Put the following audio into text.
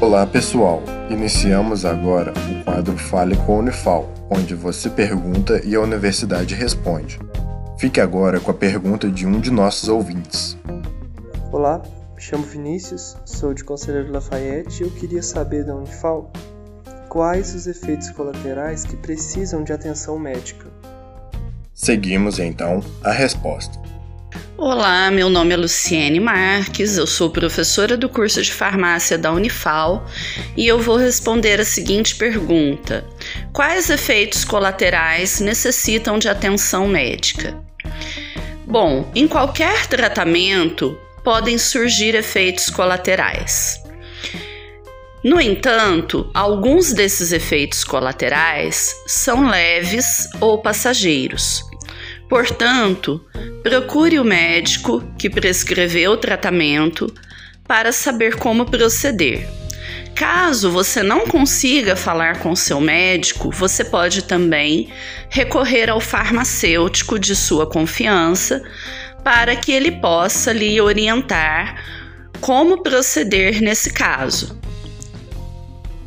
Olá pessoal, iniciamos agora o quadro Fale com a Unifal, onde você pergunta e a universidade responde. Fique agora com a pergunta de um de nossos ouvintes. Olá, me chamo Vinícius, sou de Conselheiro Lafayette e eu queria saber da Unifal quais os efeitos colaterais que precisam de atenção médica. Seguimos então a resposta. Olá, meu nome é Luciene Marques, eu sou professora do curso de farmácia da Unifal e eu vou responder a seguinte pergunta: Quais efeitos colaterais necessitam de atenção médica? Bom, em qualquer tratamento podem surgir efeitos colaterais. No entanto, alguns desses efeitos colaterais são leves ou passageiros. Portanto, procure o médico que prescreveu o tratamento para saber como proceder. Caso você não consiga falar com seu médico, você pode também recorrer ao farmacêutico de sua confiança para que ele possa lhe orientar como proceder nesse caso.